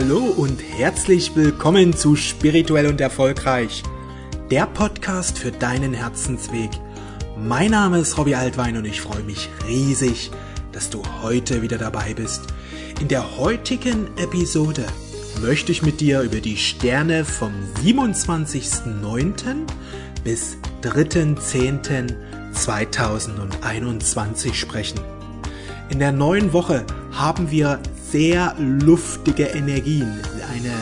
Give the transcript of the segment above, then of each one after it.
Hallo und herzlich willkommen zu Spirituell und Erfolgreich, der Podcast für deinen Herzensweg. Mein Name ist Robbie Altwein und ich freue mich riesig, dass du heute wieder dabei bist. In der heutigen Episode möchte ich mit dir über die Sterne vom 27.09. bis 3.10.2021 sprechen. In der neuen Woche haben wir sehr luftige Energien, eine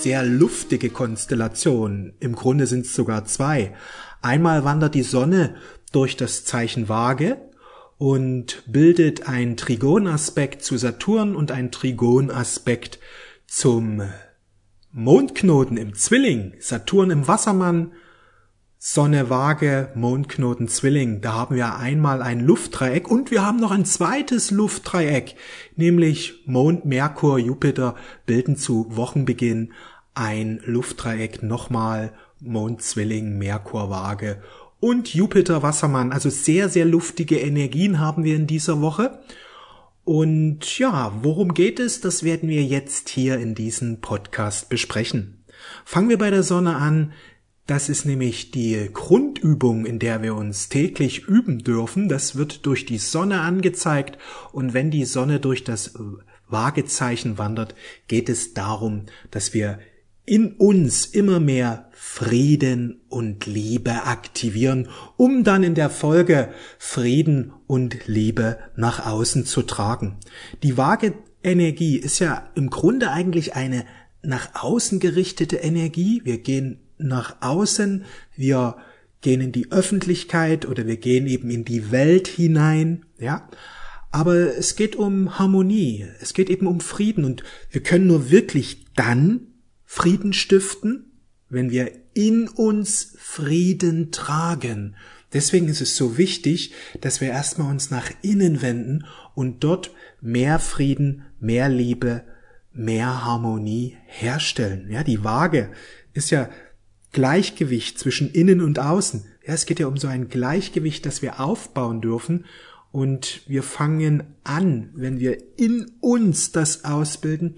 sehr luftige Konstellation. Im Grunde sind es sogar zwei. Einmal wandert die Sonne durch das Zeichen Waage und bildet einen Trigonaspekt zu Saturn und einen Trigonaspekt zum Mondknoten im Zwilling, Saturn im Wassermann Sonne, Waage, Mondknoten, Zwilling. Da haben wir einmal ein Luftdreieck und wir haben noch ein zweites Luftdreieck, nämlich Mond, Merkur, Jupiter bilden zu Wochenbeginn ein Luftdreieck nochmal Mond, Zwilling, Merkur, Waage und Jupiter, Wassermann. Also sehr, sehr luftige Energien haben wir in dieser Woche. Und ja, worum geht es? Das werden wir jetzt hier in diesem Podcast besprechen. Fangen wir bei der Sonne an. Das ist nämlich die Grundübung, in der wir uns täglich üben dürfen. Das wird durch die Sonne angezeigt. Und wenn die Sonne durch das Waagezeichen wandert, geht es darum, dass wir in uns immer mehr Frieden und Liebe aktivieren, um dann in der Folge Frieden und Liebe nach außen zu tragen. Die Waage-Energie ist ja im Grunde eigentlich eine nach außen gerichtete Energie. Wir gehen nach außen, wir gehen in die Öffentlichkeit oder wir gehen eben in die Welt hinein, ja. Aber es geht um Harmonie, es geht eben um Frieden und wir können nur wirklich dann Frieden stiften, wenn wir in uns Frieden tragen. Deswegen ist es so wichtig, dass wir erstmal uns nach innen wenden und dort mehr Frieden, mehr Liebe, mehr Harmonie herstellen. Ja, die Waage ist ja Gleichgewicht zwischen innen und außen. Ja, es geht ja um so ein Gleichgewicht, das wir aufbauen dürfen. Und wir fangen an, wenn wir in uns das ausbilden,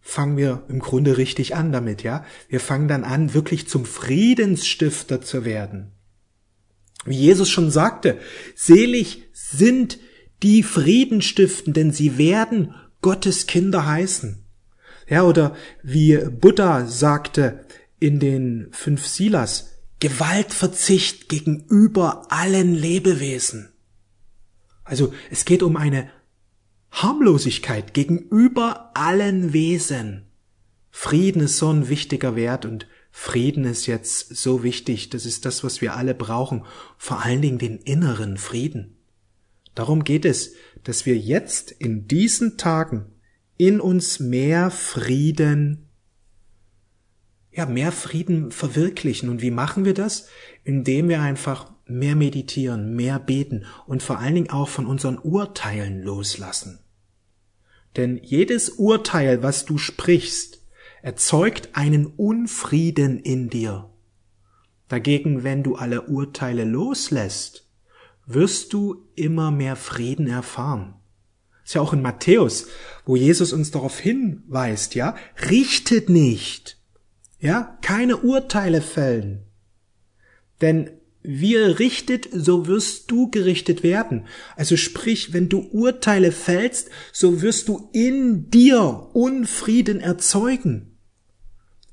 fangen wir im Grunde richtig an damit, ja. Wir fangen dann an, wirklich zum Friedensstifter zu werden. Wie Jesus schon sagte, selig sind die Friedenstiften, denn sie werden Gottes Kinder heißen. Ja, oder wie Buddha sagte, in den fünf Silas Gewaltverzicht gegenüber allen Lebewesen. Also es geht um eine Harmlosigkeit gegenüber allen Wesen. Frieden ist so ein wichtiger Wert und Frieden ist jetzt so wichtig. Das ist das, was wir alle brauchen. Vor allen Dingen den inneren Frieden. Darum geht es, dass wir jetzt in diesen Tagen in uns mehr Frieden ja, mehr Frieden verwirklichen. Und wie machen wir das? Indem wir einfach mehr meditieren, mehr beten und vor allen Dingen auch von unseren Urteilen loslassen. Denn jedes Urteil, was du sprichst, erzeugt einen Unfrieden in dir. Dagegen, wenn du alle Urteile loslässt, wirst du immer mehr Frieden erfahren. ist ja auch in Matthäus, wo Jesus uns darauf hinweist, ja, richtet nicht, ja, keine Urteile fällen. Denn wie er richtet, so wirst du gerichtet werden. Also sprich, wenn du Urteile fällst, so wirst du in dir Unfrieden erzeugen.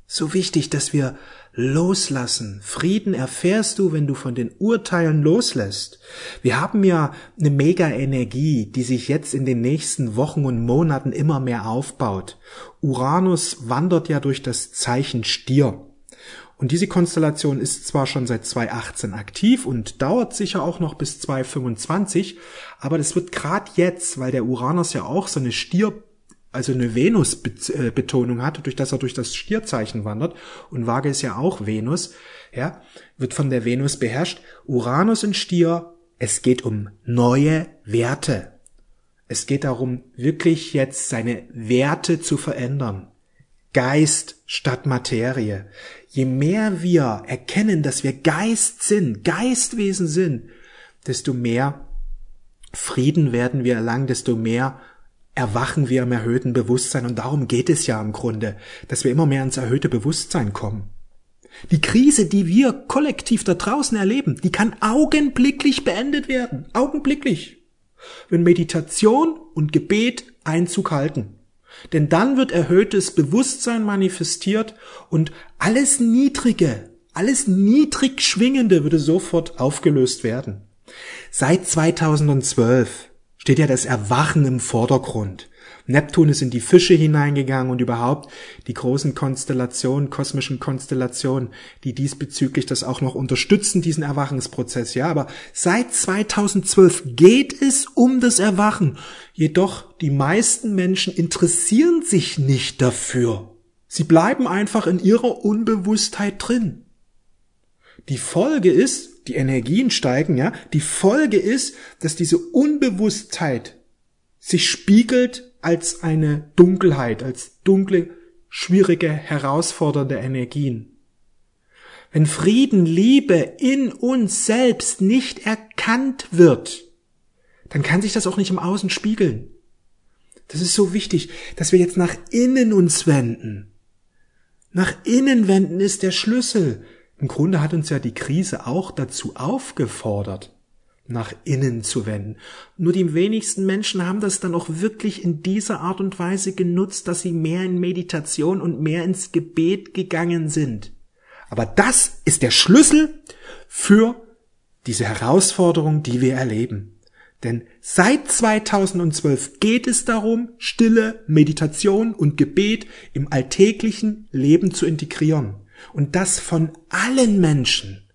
So wichtig, dass wir loslassen. Frieden erfährst du, wenn du von den Urteilen loslässt. Wir haben ja eine Mega-Energie, die sich jetzt in den nächsten Wochen und Monaten immer mehr aufbaut. Uranus wandert ja durch das Zeichen Stier. Und diese Konstellation ist zwar schon seit 2018 aktiv und dauert sicher auch noch bis 2025, aber das wird gerade jetzt, weil der Uranus ja auch so eine Stier also eine Venus-Betonung hat, durch das er durch das Stierzeichen wandert, und Waage ist ja auch Venus, ja, wird von der Venus beherrscht. Uranus in Stier, es geht um neue Werte. Es geht darum, wirklich jetzt seine Werte zu verändern. Geist statt Materie. Je mehr wir erkennen, dass wir Geist sind, Geistwesen sind, desto mehr Frieden werden wir erlangen, desto mehr erwachen wir im erhöhten Bewusstsein und darum geht es ja im Grunde, dass wir immer mehr ins erhöhte Bewusstsein kommen. Die Krise, die wir kollektiv da draußen erleben, die kann augenblicklich beendet werden. Augenblicklich. Wenn Meditation und Gebet Einzug halten. Denn dann wird erhöhtes Bewusstsein manifestiert und alles Niedrige, alles niedrig Schwingende würde sofort aufgelöst werden. Seit 2012 steht ja das Erwachen im Vordergrund. Neptun ist in die Fische hineingegangen und überhaupt die großen Konstellationen, kosmischen Konstellationen, die diesbezüglich das auch noch unterstützen, diesen Erwachensprozess. Ja, aber seit 2012 geht es um das Erwachen. Jedoch die meisten Menschen interessieren sich nicht dafür. Sie bleiben einfach in ihrer Unbewusstheit drin. Die Folge ist, die Energien steigen, ja, die Folge ist, dass diese Unbewusstheit sich spiegelt als eine Dunkelheit, als dunkle, schwierige, herausfordernde Energien. Wenn Frieden, Liebe in uns selbst nicht erkannt wird, dann kann sich das auch nicht im Außen spiegeln. Das ist so wichtig, dass wir jetzt nach innen uns wenden. Nach innen wenden ist der Schlüssel. Im Grunde hat uns ja die Krise auch dazu aufgefordert nach innen zu wenden. Nur die wenigsten Menschen haben das dann auch wirklich in dieser Art und Weise genutzt, dass sie mehr in Meditation und mehr ins Gebet gegangen sind. Aber das ist der Schlüssel für diese Herausforderung, die wir erleben. Denn seit 2012 geht es darum, Stille, Meditation und Gebet im alltäglichen Leben zu integrieren. Und das von allen Menschen.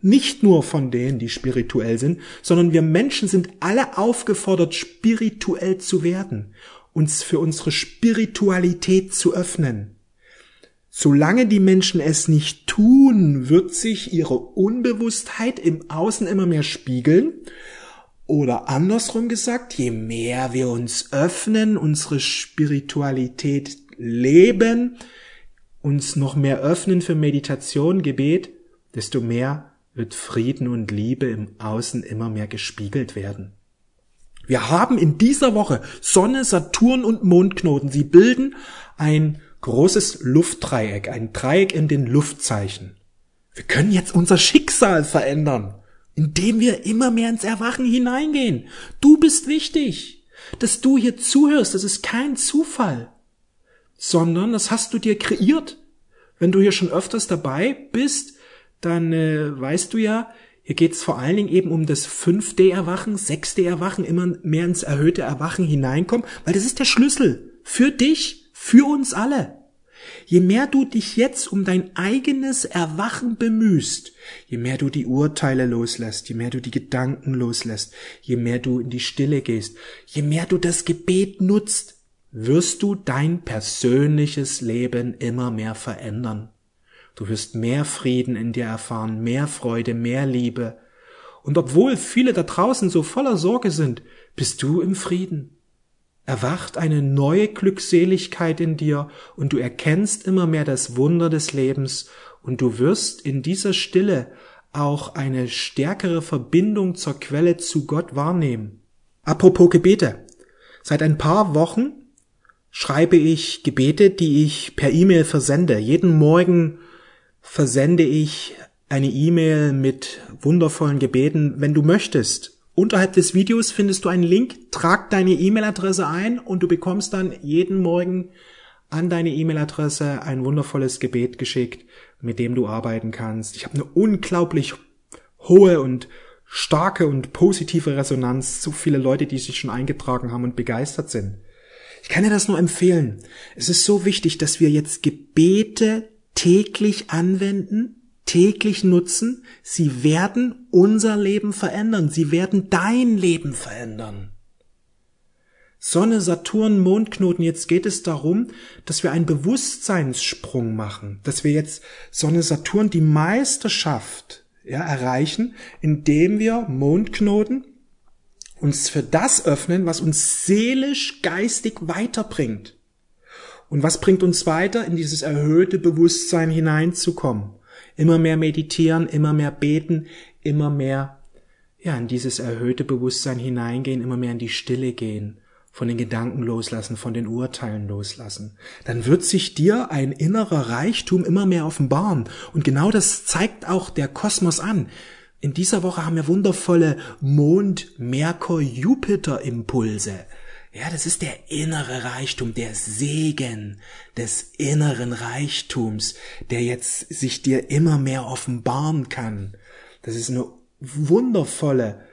Nicht nur von denen, die spirituell sind, sondern wir Menschen sind alle aufgefordert, spirituell zu werden, uns für unsere Spiritualität zu öffnen. Solange die Menschen es nicht tun, wird sich ihre Unbewusstheit im Außen immer mehr spiegeln. Oder andersrum gesagt, je mehr wir uns öffnen, unsere Spiritualität leben, uns noch mehr öffnen für Meditation, Gebet, desto mehr wird Frieden und Liebe im Außen immer mehr gespiegelt werden. Wir haben in dieser Woche Sonne, Saturn und Mondknoten. Sie bilden ein großes Luftdreieck, ein Dreieck in den Luftzeichen. Wir können jetzt unser Schicksal verändern, indem wir immer mehr ins Erwachen hineingehen. Du bist wichtig. Dass du hier zuhörst, das ist kein Zufall, sondern das hast du dir kreiert. Wenn du hier schon öfters dabei bist, dann äh, weißt du ja, hier geht es vor allen Dingen eben um das 5D-Erwachen, 6D-Erwachen, immer mehr ins erhöhte Erwachen hineinkommen, weil das ist der Schlüssel für dich, für uns alle. Je mehr du dich jetzt um dein eigenes Erwachen bemühst, je mehr du die Urteile loslässt, je mehr du die Gedanken loslässt, je mehr du in die Stille gehst, je mehr du das Gebet nutzt, wirst du dein persönliches Leben immer mehr verändern. Du wirst mehr Frieden in dir erfahren, mehr Freude, mehr Liebe. Und obwohl viele da draußen so voller Sorge sind, bist du im Frieden. Erwacht eine neue Glückseligkeit in dir und du erkennst immer mehr das Wunder des Lebens und du wirst in dieser Stille auch eine stärkere Verbindung zur Quelle zu Gott wahrnehmen. Apropos Gebete. Seit ein paar Wochen schreibe ich Gebete, die ich per E-Mail versende. Jeden Morgen versende ich eine E-Mail mit wundervollen Gebeten, wenn du möchtest. Unterhalb des Videos findest du einen Link, trag deine E-Mail-Adresse ein und du bekommst dann jeden Morgen an deine E-Mail-Adresse ein wundervolles Gebet geschickt, mit dem du arbeiten kannst. Ich habe eine unglaublich hohe und starke und positive Resonanz, so viele Leute, die sich schon eingetragen haben und begeistert sind. Ich kann dir das nur empfehlen. Es ist so wichtig, dass wir jetzt Gebete täglich anwenden, täglich nutzen, sie werden unser Leben verändern, sie werden dein Leben verändern. Sonne, Saturn, Mondknoten, jetzt geht es darum, dass wir einen Bewusstseinssprung machen, dass wir jetzt Sonne, Saturn die Meisterschaft ja, erreichen, indem wir Mondknoten uns für das öffnen, was uns seelisch, geistig weiterbringt. Und was bringt uns weiter, in dieses erhöhte Bewusstsein hineinzukommen? Immer mehr meditieren, immer mehr beten, immer mehr, ja, in dieses erhöhte Bewusstsein hineingehen, immer mehr in die Stille gehen. von den Gedanken loslassen, von den Urteilen loslassen, dann wird sich dir ein innerer Reichtum immer mehr offenbaren. Und genau das zeigt auch der Kosmos an. In dieser Woche haben wir wundervolle Mond, Merkur, Jupiter Impulse. Ja, das ist der innere Reichtum, der Segen des inneren Reichtums, der jetzt sich dir immer mehr offenbaren kann. Das ist eine wundervolle,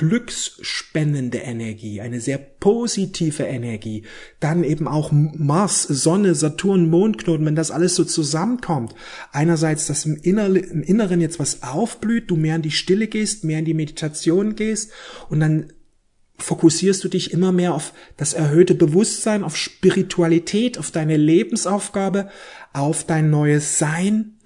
glücksspendende Energie, eine sehr positive Energie. Dann eben auch Mars, Sonne, Saturn, Mondknoten, wenn das alles so zusammenkommt. Einerseits, dass im, Inneren jetzt was aufblüht, du mehr in die Stille gehst, mehr in die Meditation gehst und dann fokussierst du dich immer mehr auf das erhöhte Bewusstsein, auf Spiritualität, auf deine Lebensaufgabe, auf dein neues Sein.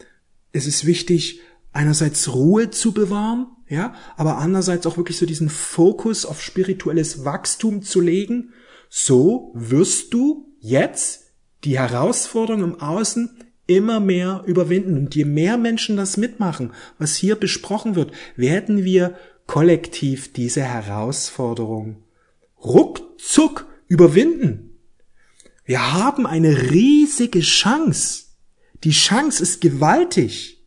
Es ist wichtig, einerseits Ruhe zu bewahren, ja, aber andererseits auch wirklich so diesen Fokus auf spirituelles Wachstum zu legen. So wirst du jetzt die Herausforderung im Außen immer mehr überwinden. Und je mehr Menschen das mitmachen, was hier besprochen wird, werden wir kollektiv diese Herausforderung ruckzuck überwinden. Wir haben eine riesige Chance. Die Chance ist gewaltig.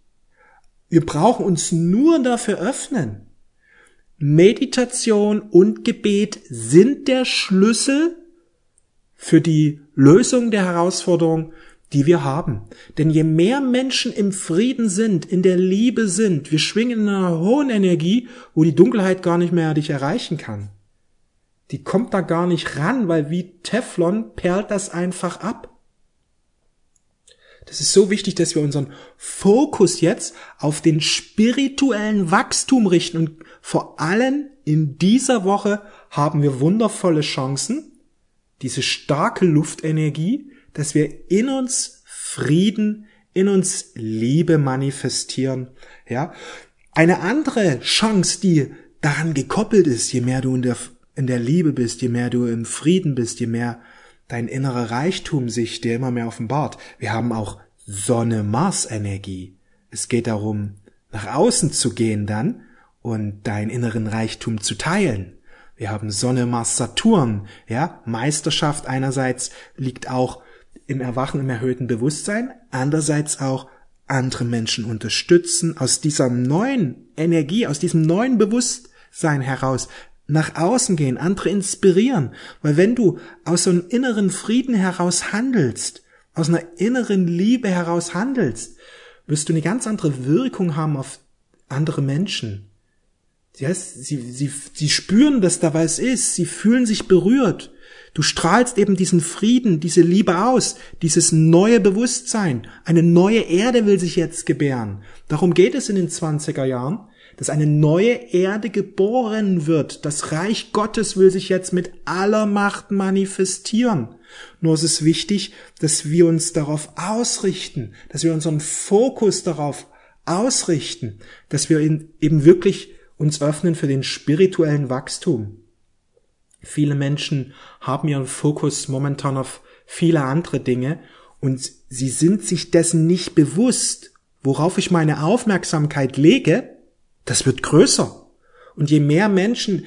Wir brauchen uns nur dafür öffnen. Meditation und Gebet sind der Schlüssel für die Lösung der Herausforderung, die wir haben. Denn je mehr Menschen im Frieden sind, in der Liebe sind, wir schwingen in einer hohen Energie, wo die Dunkelheit gar nicht mehr dich erreichen kann. Die kommt da gar nicht ran, weil wie Teflon perlt das einfach ab. Das ist so wichtig, dass wir unseren Fokus jetzt auf den spirituellen Wachstum richten und vor allem in dieser Woche haben wir wundervolle Chancen, diese starke Luftenergie, dass wir in uns Frieden, in uns Liebe manifestieren, ja. Eine andere Chance, die daran gekoppelt ist, je mehr du in der, in der Liebe bist, je mehr du im Frieden bist, je mehr dein innerer Reichtum sich dir immer mehr offenbart. Wir haben auch Sonne-Mars-Energie. Es geht darum, nach außen zu gehen dann und deinen inneren Reichtum zu teilen. Wir haben Sonne, Mars, Saturn, ja. Meisterschaft einerseits liegt auch im Erwachen, im erhöhten Bewusstsein, andererseits auch andere Menschen unterstützen, aus dieser neuen Energie, aus diesem neuen Bewusstsein heraus nach außen gehen, andere inspirieren. Weil wenn du aus so einem inneren Frieden heraus handelst, aus einer inneren Liebe heraus handelst, wirst du eine ganz andere Wirkung haben auf andere Menschen. Sie, sie, sie, sie spüren, dass da was ist, sie fühlen sich berührt. Du strahlst eben diesen Frieden, diese Liebe aus, dieses neue Bewusstsein. Eine neue Erde will sich jetzt gebären. Darum geht es in den 20er Jahren, dass eine neue Erde geboren wird. Das Reich Gottes will sich jetzt mit aller Macht manifestieren. Nur ist es wichtig, dass wir uns darauf ausrichten, dass wir unseren Fokus darauf ausrichten, dass wir eben wirklich uns öffnen für den spirituellen Wachstum. Viele Menschen haben ihren Fokus momentan auf viele andere Dinge und sie sind sich dessen nicht bewusst, worauf ich meine Aufmerksamkeit lege, das wird größer. Und je mehr Menschen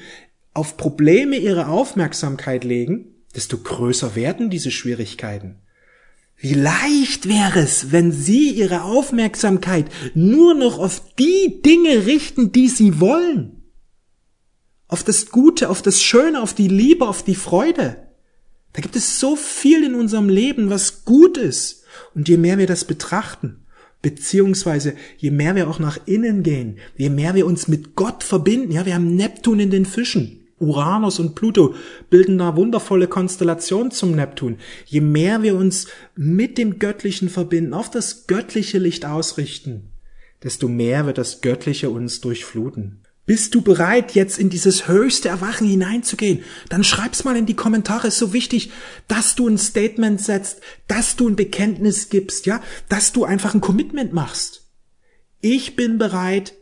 auf Probleme ihre Aufmerksamkeit legen, desto größer werden diese Schwierigkeiten. Wie leicht wäre es, wenn Sie Ihre Aufmerksamkeit nur noch auf die Dinge richten, die Sie wollen auf das Gute, auf das Schöne, auf die Liebe, auf die Freude. Da gibt es so viel in unserem Leben, was gut ist. Und je mehr wir das betrachten, beziehungsweise je mehr wir auch nach innen gehen, je mehr wir uns mit Gott verbinden, ja, wir haben Neptun in den Fischen. Uranus und Pluto bilden da wundervolle Konstellationen zum Neptun. Je mehr wir uns mit dem Göttlichen verbinden, auf das göttliche Licht ausrichten, desto mehr wird das Göttliche uns durchfluten. Bist du bereit, jetzt in dieses höchste Erwachen hineinzugehen? Dann schreib's mal in die Kommentare. Ist so wichtig, dass du ein Statement setzt, dass du ein Bekenntnis gibst, ja, dass du einfach ein Commitment machst. Ich bin bereit,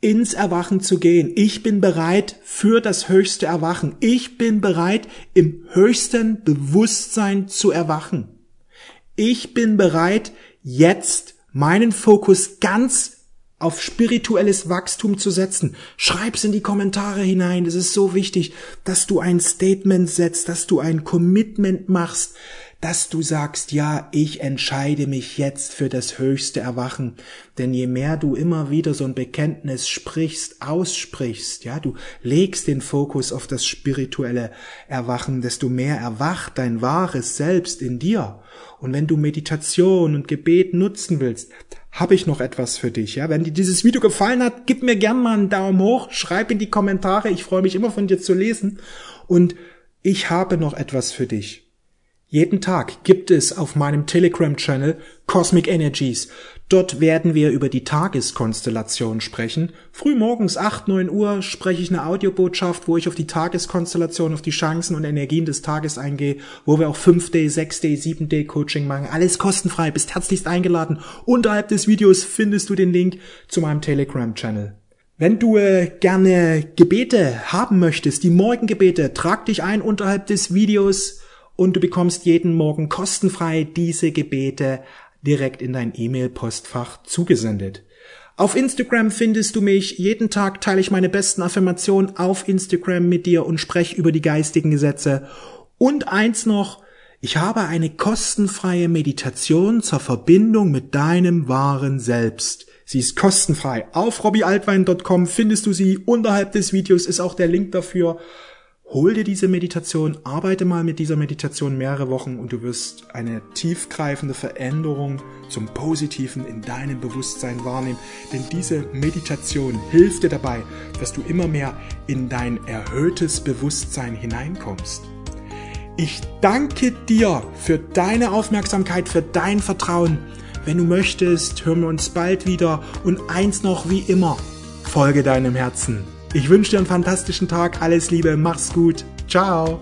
ins Erwachen zu gehen. Ich bin bereit für das höchste Erwachen. Ich bin bereit, im höchsten Bewusstsein zu erwachen. Ich bin bereit, jetzt meinen Fokus ganz auf spirituelles Wachstum zu setzen. Schreib's in die Kommentare hinein. Es ist so wichtig, dass du ein Statement setzt, dass du ein Commitment machst, dass du sagst, ja, ich entscheide mich jetzt für das höchste Erwachen. Denn je mehr du immer wieder so ein Bekenntnis sprichst, aussprichst, ja, du legst den Fokus auf das spirituelle Erwachen, desto mehr erwacht dein wahres Selbst in dir. Und wenn du Meditation und Gebet nutzen willst, habe ich noch etwas für dich. Ja, wenn dir dieses Video gefallen hat, gib mir gern mal einen Daumen hoch, schreib in die Kommentare. Ich freue mich immer von dir zu lesen. Und ich habe noch etwas für dich. Jeden Tag gibt es auf meinem Telegram-Channel Cosmic Energies. Dort werden wir über die Tageskonstellation sprechen. Frühmorgens 8, 9 Uhr spreche ich eine Audiobotschaft, wo ich auf die Tageskonstellation, auf die Chancen und Energien des Tages eingehe, wo wir auch 5-Day, 6-Day, 7-Day Coaching machen. Alles kostenfrei, bist herzlichst eingeladen. Unterhalb des Videos findest du den Link zu meinem Telegram-Channel. Wenn du äh, gerne Gebete haben möchtest, die Morgengebete, trag dich ein unterhalb des Videos und du bekommst jeden Morgen kostenfrei diese Gebete direkt in dein E-Mail-Postfach zugesendet. Auf Instagram findest du mich. Jeden Tag teile ich meine besten Affirmationen auf Instagram mit dir und spreche über die geistigen Gesetze. Und eins noch, ich habe eine kostenfreie Meditation zur Verbindung mit deinem wahren Selbst. Sie ist kostenfrei. Auf robbyaltwein.com findest du sie. Unterhalb des Videos ist auch der Link dafür. Hol dir diese Meditation, arbeite mal mit dieser Meditation mehrere Wochen und du wirst eine tiefgreifende Veränderung zum Positiven in deinem Bewusstsein wahrnehmen. Denn diese Meditation hilft dir dabei, dass du immer mehr in dein erhöhtes Bewusstsein hineinkommst. Ich danke dir für deine Aufmerksamkeit, für dein Vertrauen. Wenn du möchtest, hören wir uns bald wieder und eins noch wie immer, folge deinem Herzen. Ich wünsche dir einen fantastischen Tag, alles Liebe, mach's gut, ciao.